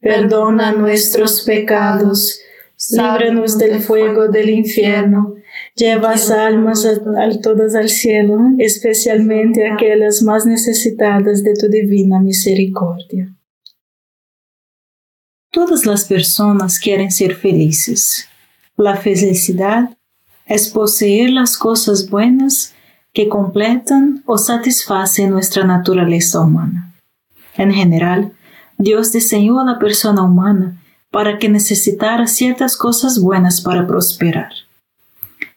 perdona nuestros pecados, líbranos del fuego del infierno, lleva almas a, todas al cielo, especialmente aquellas más necesitadas de tu divina misericordia. Todas las personas quieren ser felices. La felicidad es poseer las cosas buenas que completan o satisfacen nuestra naturaleza humana. En general, Dios diseñó a la persona humana para que necesitara ciertas cosas buenas para prosperar.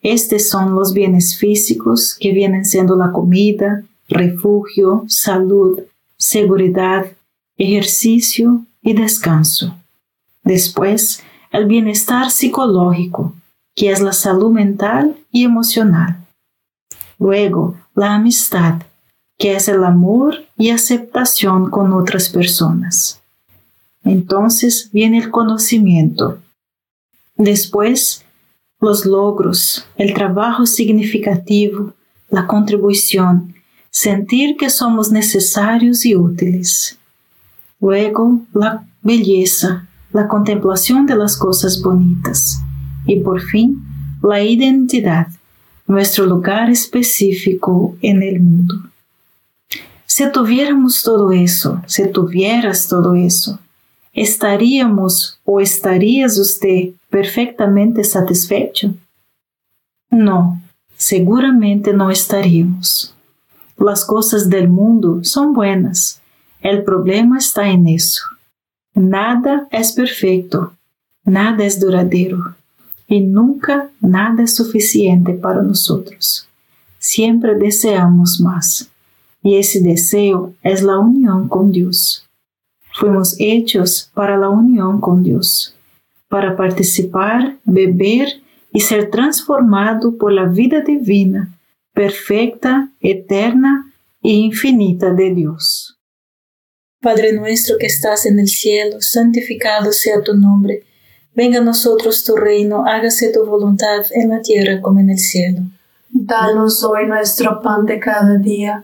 Estos son los bienes físicos que vienen siendo la comida, refugio, salud, seguridad, ejercicio y descanso. Después, el bienestar psicológico, que es la salud mental y emocional. Luego, la amistad, que es el amor y aceptación con otras personas. Entonces viene el conocimiento. Después, los logros, el trabajo significativo, la contribución, sentir que somos necesarios y útiles. Luego, la belleza, la contemplación de las cosas bonitas. Y por fin, la identidad, nuestro lugar específico en el mundo. Si tuviéramos todo eso, si tuvieras todo eso, ¿estaríamos o estarías usted perfectamente satisfecho? No, seguramente no estaríamos. Las cosas del mundo son buenas. El problema está en eso. Nada es perfecto, nada es duradero. y nunca nada es suficiente para nosotros. Siempre deseamos más y ese deseo es la unión con Dios. Fuimos hechos para la unión con Dios, para participar, beber y ser transformado por la vida divina, perfecta, eterna e infinita de Dios. Padre nuestro que estás en el cielo, santificado sea tu nombre. Venga a nosotros tu reino, hágase tu voluntad en la tierra como en el cielo. Danos hoy nuestro pan de cada día,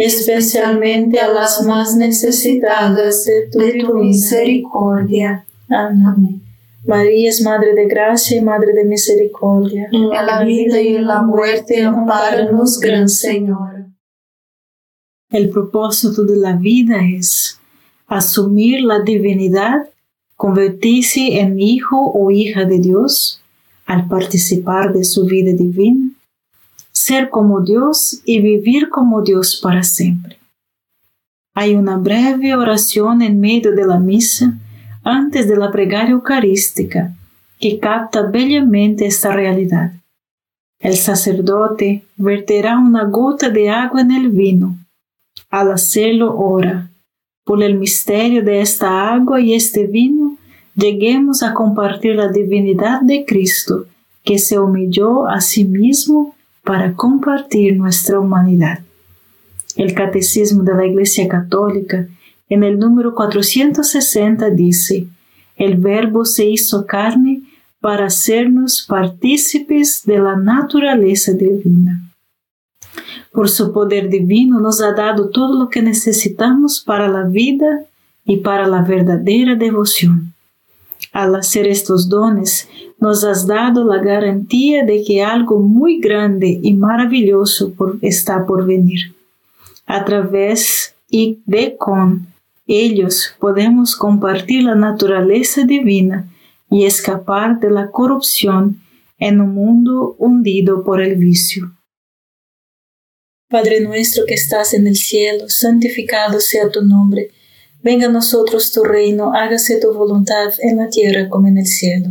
especialmente a las más necesitadas de tu, misericordia. Amén. María es Madre de Gracia y Madre de Misericordia. En la vida y en la muerte, amparanos, Gran Señor. El propósito de la vida es asumir la divinidad, convertirse en hijo o hija de Dios al participar de su vida divina, ser como Dios y vivir como Dios para siempre. Hay una breve oración en medio de la misa antes de la plegaria eucarística que capta bellamente esta realidad. El sacerdote verterá una gota de agua en el vino. Al hacerlo, ora. Por el misterio de esta agua y este vino, lleguemos a compartir la divinidad de Cristo, que se humilló a sí mismo para compartir nuestra humanidad. El Catecismo de la Iglesia Católica, en el número 460, dice, el Verbo se hizo carne para hacernos partícipes de la naturaleza divina. Por su poder divino nos ha dado todo lo que necesitamos para la vida y para la verdadera devoción. Al hacer estos dones, nos has dado la garantía de que algo muy grande y maravilloso está por venir. A través y de con ellos podemos compartir la naturaleza divina y escapar de la corrupción en un mundo hundido por el vicio. Padre nuestro que estás en el cielo, santificado sea tu nombre. Venga a nosotros tu reino, hágase tu voluntad en la tierra como en el cielo.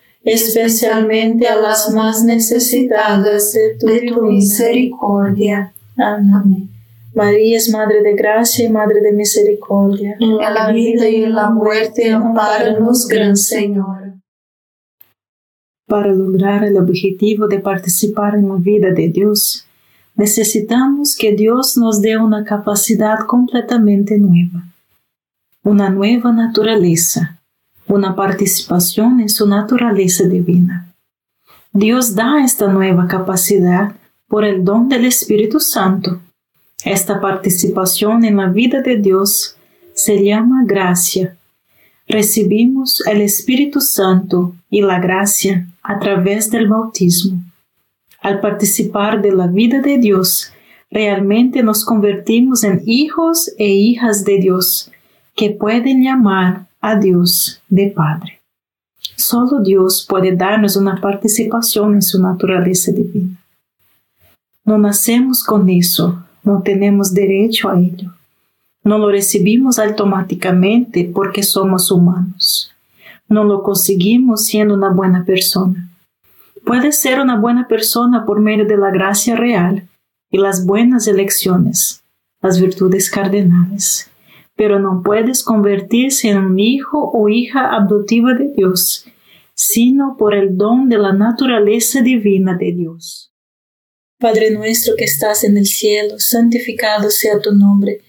especialmente a las más necesitadas de tu, misericordia. Amén. María es Madre de Gracia y Madre de Misericordia. En la vida y en la muerte, amparanos, Gran Señor. Para lograr el objetivo de participar en la vida de Dios, necesitamos que Dios nos dé una capacidad completamente nueva, una nueva naturaleza, una participación en su naturaleza divina. Dios da esta nueva capacidad por el don del Espíritu Santo. Esta participación en la vida de Dios se llama gracia. Recibimos el Espíritu Santo y la gracia a través del bautismo. Al participar de la vida de Dios, realmente nos convertimos en hijos e hijas de Dios, que pueden llamar a Dios de Padre. Solo Dios puede darnos una participación en su naturaleza divina. No nacemos con eso, no tenemos derecho a ello. No lo recibimos automáticamente porque somos humanos. No lo conseguimos siendo una buena persona. Puedes ser una buena persona por medio de la gracia real y las buenas elecciones, las virtudes cardenales, pero no puedes convertirse en un hijo o hija adoptiva de Dios, sino por el don de la naturaleza divina de Dios. Padre nuestro que estás en el cielo, santificado sea tu nombre.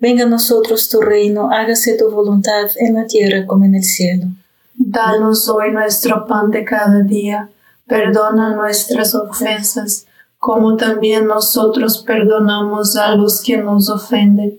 Venga a nosotros tu reino, hágase tu voluntad en la tierra como en el cielo. Danos hoy nuestro pan de cada día perdona nuestras ofensas, como también nosotros perdonamos a los que nos ofenden.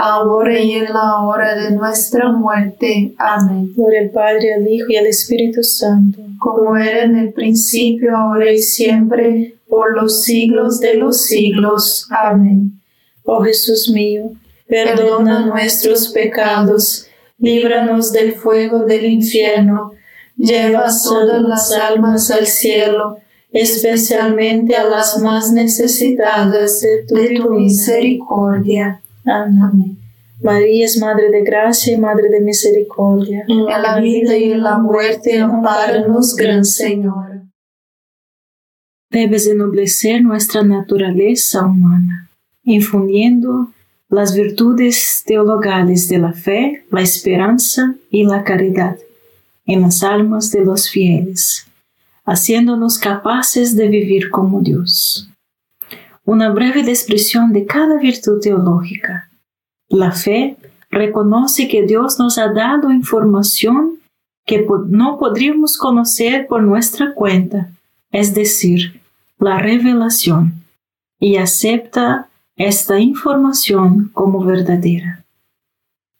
ahora y en la hora de nuestra muerte. Amén. Por el Padre, el Hijo y el Espíritu Santo, como era en el principio, ahora y siempre, por los siglos de los siglos. Amén. Oh Jesús mío, perdona nuestros pecados, líbranos del fuego del infierno, lleva todas las almas al cielo especialmente a las más necesitadas de tu, misericordia. Amén. María es Madre de Gracia y Madre de Misericordia. En la vida y en la muerte, amparanos, Gran Señor. Debes ennoblecer nuestra naturaleza humana, infundiendo las virtudes teologales de la fe, la esperanza y la caridad en las almas de los fieles haciéndonos capaces de vivir como Dios. Una breve descripción de cada virtud teológica. La fe reconoce que Dios nos ha dado información que no podríamos conocer por nuestra cuenta, es decir, la revelación, y acepta esta información como verdadera.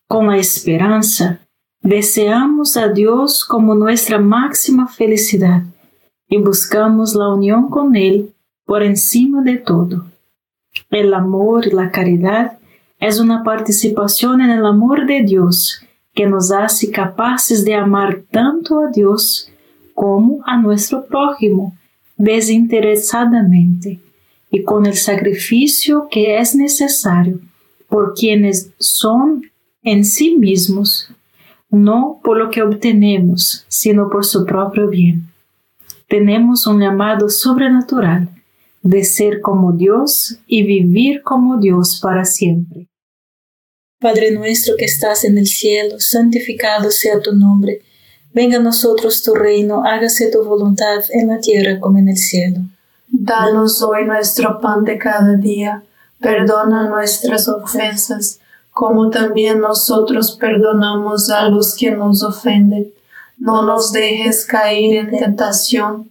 Con la esperanza, deseamos a Dios como nuestra máxima felicidad y buscamos la unión con Él por encima de todo. El amor y la caridad es una participación en el amor de Dios que nos hace capaces de amar tanto a Dios como a nuestro prójimo desinteresadamente y con el sacrificio que es necesario por quienes son en sí mismos, no por lo que obtenemos, sino por su propio bien tenemos un llamado sobrenatural de ser como Dios y vivir como Dios para siempre. Padre nuestro que estás en el cielo, santificado sea tu nombre. Venga a nosotros tu reino, hágase tu voluntad en la tierra como en el cielo. Danos hoy nuestro pan de cada día, perdona nuestras ofensas, como también nosotros perdonamos a los que nos ofenden no nos dejes caer en tentación,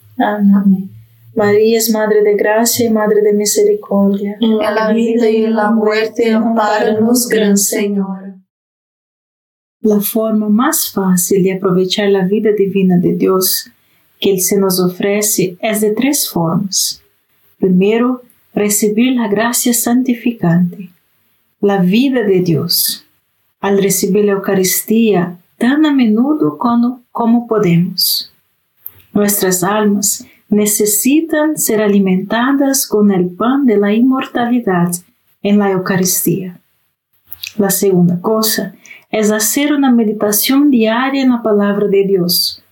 Amén. María es Madre de Gracia y Madre de Misericordia. En la vida y en la muerte, amparanos, Gran Señor. La forma más fácil de aprovechar la vida divina de Dios que Él se nos ofrece es de tres formas. Primero, recibir la gracia santificante, la vida de Dios, al recibir la Eucaristía tan a menudo como, como podemos. Nuestras almas necesitan ser alimentadas con el pan de la inmortalidad en la Eucaristía. La segunda cosa es hacer una meditación diaria en la palabra de Dios.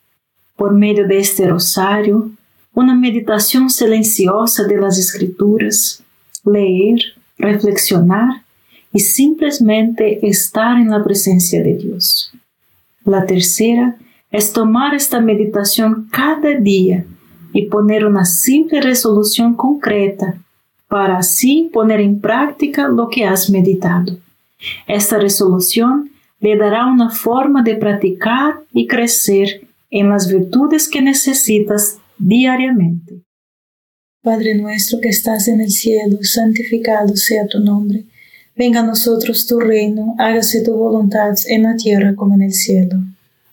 Por medio de este rosario, una meditación silenciosa de las escrituras, leer, reflexionar y simplemente estar en la presencia de Dios. La tercera es tomar esta meditación cada día y poner una simple resolución concreta para así poner en práctica lo que has meditado. Esta resolución le dará una forma de practicar y crecer en las virtudes que necesitas diariamente. Padre nuestro que estás en el cielo, santificado sea tu nombre. Venga a nosotros tu reino, hágase tu voluntad en la tierra como en el cielo.